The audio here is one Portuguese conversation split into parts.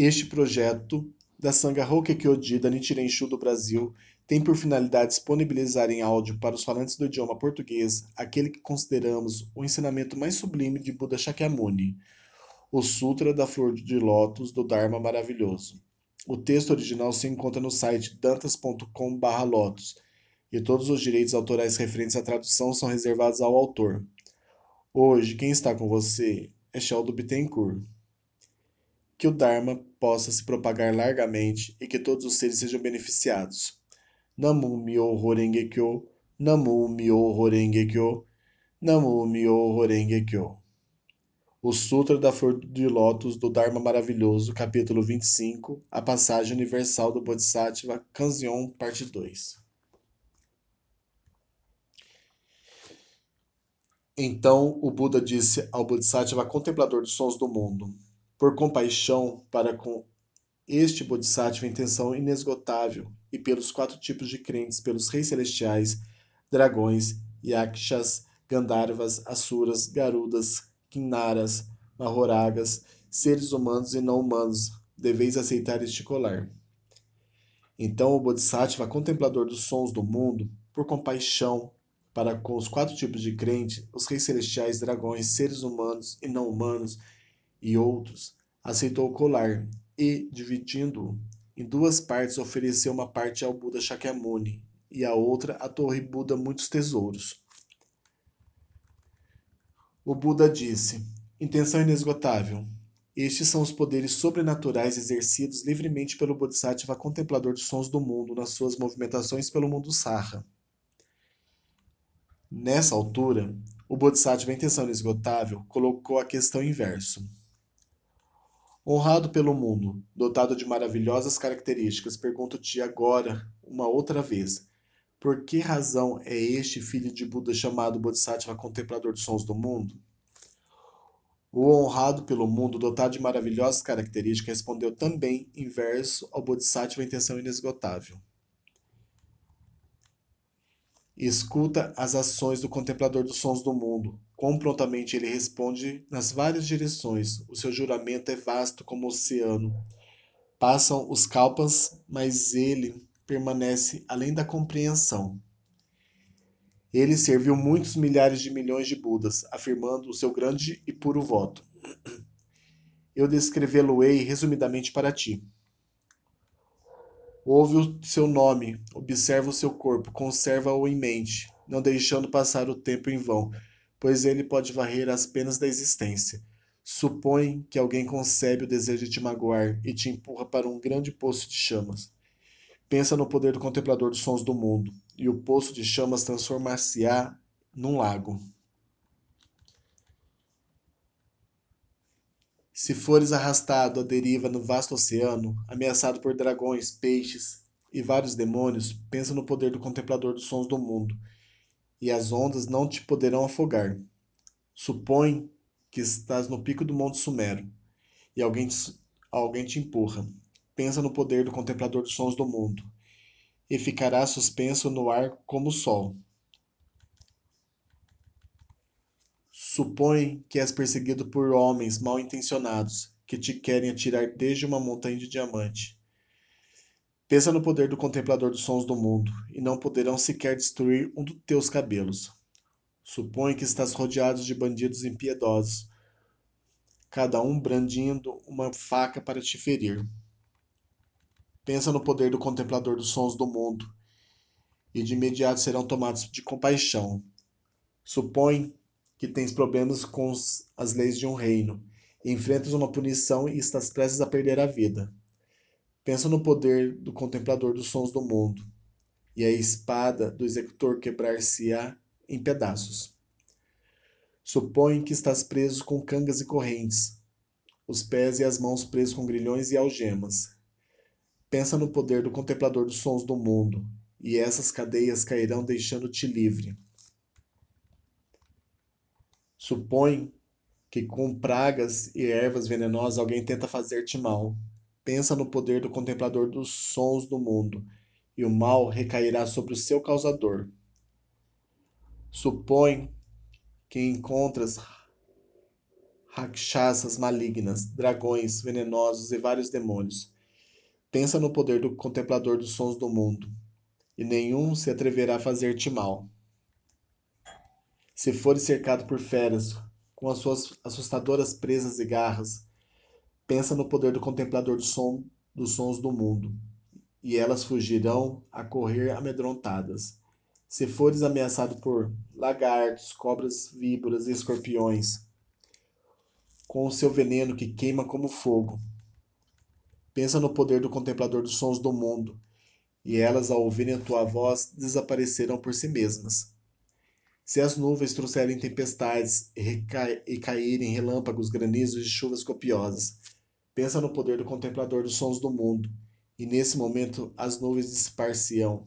Este projeto da Sangahoke Kyoji da Nichiren Shu do Brasil tem por finalidade disponibilizar em áudio para os falantes do idioma português aquele que consideramos o ensinamento mais sublime de Buda Shakyamuni, o Sutra da Flor de Lótus do Dharma Maravilhoso. O texto original se encontra no site dantas.com/lotus e todos os direitos autorais referentes à tradução são reservados ao autor. Hoje, quem está com você é Sheldon Bittencourt que o Dharma possa se propagar largamente e que todos os seres sejam beneficiados. Namu Myo Horenge Kyo, Namu Myo Horenge Kyo, Namu Myo Horenge Kyo. O Sutra da Flor de Lótus do Dharma Maravilhoso, capítulo 25, a passagem universal do Bodhisattva, Kanzion, parte 2. Então o Buda disse ao Bodhisattva, contemplador dos sons do mundo: por compaixão para com este Bodhisattva intenção inesgotável e pelos quatro tipos de crentes, pelos reis celestiais, dragões, yakshas, gandharvas, asuras, garudas, kinnaras, mahoragas, seres humanos e não humanos, deveis aceitar este colar. Então o Bodhisattva, contemplador dos sons do mundo, por compaixão para com os quatro tipos de crente, os reis celestiais, dragões, seres humanos e não humanos, e outros, aceitou o colar e, dividindo-o em duas partes, ofereceu uma parte ao Buda Shakyamuni e a outra à torre Buda Muitos Tesouros. O Buda disse: Intenção inesgotável. Estes são os poderes sobrenaturais exercidos livremente pelo Bodhisattva contemplador dos sons do mundo nas suas movimentações pelo mundo Sarra. Nessa altura, o Bodhisattva Intenção Inesgotável colocou a questão inverso. Honrado pelo mundo, dotado de maravilhosas características, pergunto-te agora, uma outra vez, por que razão é este filho de Buda chamado Bodhisattva contemplador dos sons do mundo? O honrado pelo mundo, dotado de maravilhosas características, respondeu também em verso ao Bodhisattva intenção inesgotável. Escuta as ações do contemplador dos sons do mundo. Quão prontamente ele responde nas várias direções. O seu juramento é vasto como o oceano. Passam os kalpas, mas ele permanece além da compreensão. Ele serviu muitos milhares de milhões de Budas, afirmando o seu grande e puro voto. Eu descrevê-lo-ei resumidamente para ti. Ouve o seu nome, observa o seu corpo, conserva-o em mente, não deixando passar o tempo em vão, pois ele pode varrer as penas da existência. Supõe que alguém concebe o desejo de te magoar e te empurra para um grande poço de chamas. Pensa no poder do contemplador dos sons do mundo, e o poço de chamas transformar-se-á num lago. Se fores arrastado à deriva no vasto oceano, ameaçado por dragões, peixes e vários demônios, pensa no poder do contemplador dos sons do mundo, e as ondas não te poderão afogar. Supõe que estás no pico do Monte Sumero e alguém te, alguém te empurra. Pensa no poder do contemplador dos sons do mundo, e ficarás suspenso no ar como o sol. Supõe que és perseguido por homens mal intencionados, que te querem atirar desde uma montanha de diamante. Pensa no poder do contemplador dos sons do mundo, e não poderão sequer destruir um dos teus cabelos. Supõe que estás rodeado de bandidos impiedosos, cada um brandindo uma faca para te ferir. Pensa no poder do contemplador dos sons do mundo, e de imediato serão tomados de compaixão. Supõe que tens problemas com as leis de um reino, enfrentas uma punição e estás prestes a perder a vida. Pensa no poder do contemplador dos sons do mundo, e a espada do executor quebrar-se-á em pedaços. Supõe que estás preso com cangas e correntes, os pés e as mãos presos com grilhões e algemas. Pensa no poder do contemplador dos sons do mundo, e essas cadeias cairão deixando-te livre. Supõe que com pragas e ervas venenosas alguém tenta fazer-te mal. Pensa no poder do contemplador dos sons do mundo, e o mal recairá sobre o seu causador. Supõe que encontras rakshasas malignas, dragões venenosos e vários demônios. Pensa no poder do contemplador dos sons do mundo, e nenhum se atreverá a fazer-te mal. Se fores cercado por feras, com as suas assustadoras presas e garras, pensa no poder do contemplador do som, dos sons do mundo, e elas fugirão a correr amedrontadas. Se fores ameaçado por lagartos, cobras, víboras e escorpiões, com o seu veneno que queima como fogo, pensa no poder do contemplador dos sons do mundo, e elas, ao ouvirem a tua voz, desaparecerão por si mesmas. Se as nuvens trouxerem tempestades e, e caírem relâmpagos, granizos e chuvas copiosas, pensa no poder do contemplador dos sons do mundo, e nesse momento as nuvens dissipar-se-ão.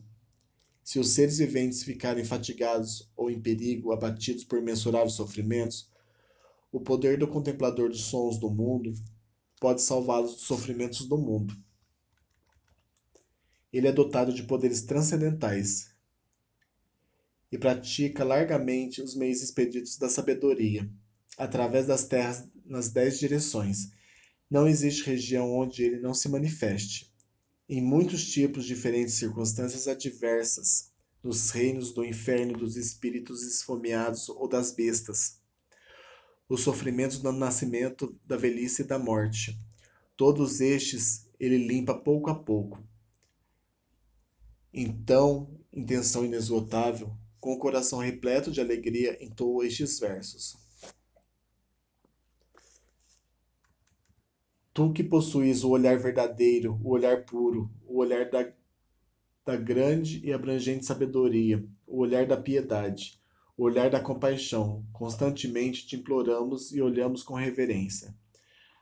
Se os seres viventes ficarem fatigados ou em perigo, abatidos por mensuráveis sofrimentos, o poder do contemplador dos sons do mundo pode salvá-los dos sofrimentos do mundo. Ele é dotado de poderes transcendentais e pratica largamente os meios expeditos da sabedoria, através das terras nas dez direções. Não existe região onde ele não se manifeste. Em muitos tipos, diferentes circunstâncias adversas, nos reinos do inferno dos espíritos esfomeados ou das bestas, os sofrimentos do nascimento, da velhice e da morte. Todos estes ele limpa pouco a pouco. Então, intenção inesgotável, com o coração repleto de alegria, entoou estes versos. Tu que possuis o olhar verdadeiro, o olhar puro, o olhar da, da grande e abrangente sabedoria, o olhar da piedade, o olhar da compaixão, constantemente te imploramos e olhamos com reverência.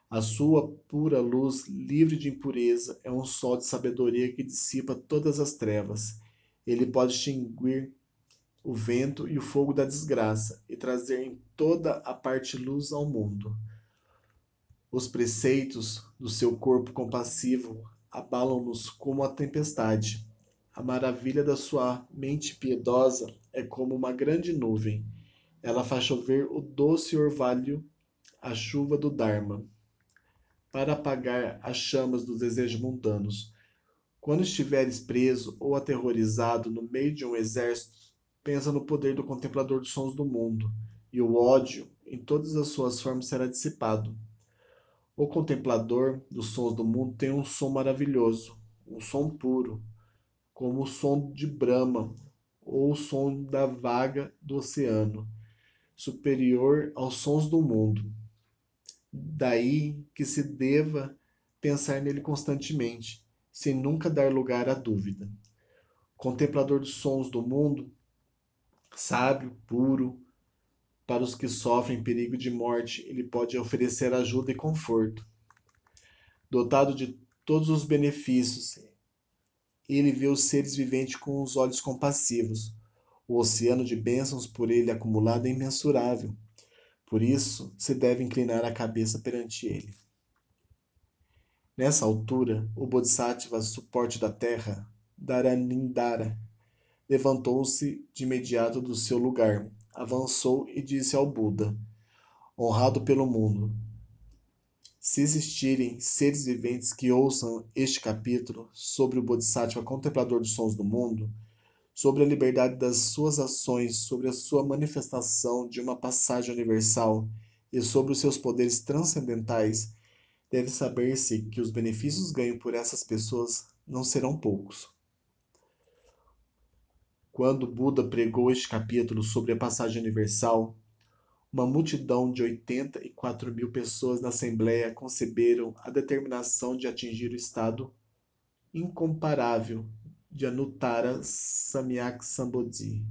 A sua pura luz, livre de impureza, é um sol de sabedoria que dissipa todas as trevas. Ele pode extinguir o vento e o fogo da desgraça, e trazer em toda a parte luz ao mundo. Os preceitos do seu corpo compassivo abalam-nos como a tempestade. A maravilha da sua mente piedosa é como uma grande nuvem. Ela faz chover o doce orvalho, a chuva do Dharma, para apagar as chamas dos desejos mundanos. Quando estiveres preso ou aterrorizado no meio de um exército, pensa no poder do contemplador dos sons do mundo, e o ódio, em todas as suas formas, será dissipado. O contemplador dos sons do mundo tem um som maravilhoso, um som puro, como o som de Brahma ou o som da vaga do oceano, superior aos sons do mundo. Daí que se deva pensar nele constantemente, sem nunca dar lugar à dúvida. Contemplador dos sons do mundo sábio, puro. Para os que sofrem perigo de morte, ele pode oferecer ajuda e conforto. Dotado de todos os benefícios, ele vê os seres viventes com os olhos compassivos. O oceano de bênçãos por ele acumulado é imensurável. Por isso, se deve inclinar a cabeça perante ele. Nessa altura, o Bodhisattva, suporte da terra, Dharanindara, levantou-se de imediato do seu lugar, avançou e disse ao Buda, honrado pelo mundo: Se existirem seres viventes que ouçam este capítulo sobre o Bodhisattva contemplador dos sons do mundo, sobre a liberdade das suas ações, sobre a sua manifestação de uma passagem universal e sobre os seus poderes transcendentais, deve saber-se que os benefícios ganhos por essas pessoas não serão poucos. Quando Buda pregou este capítulo sobre a passagem universal, uma multidão de 84 mil pessoas na Assembleia conceberam a determinação de atingir o estado incomparável de Anuttara Samyak Sambodhi.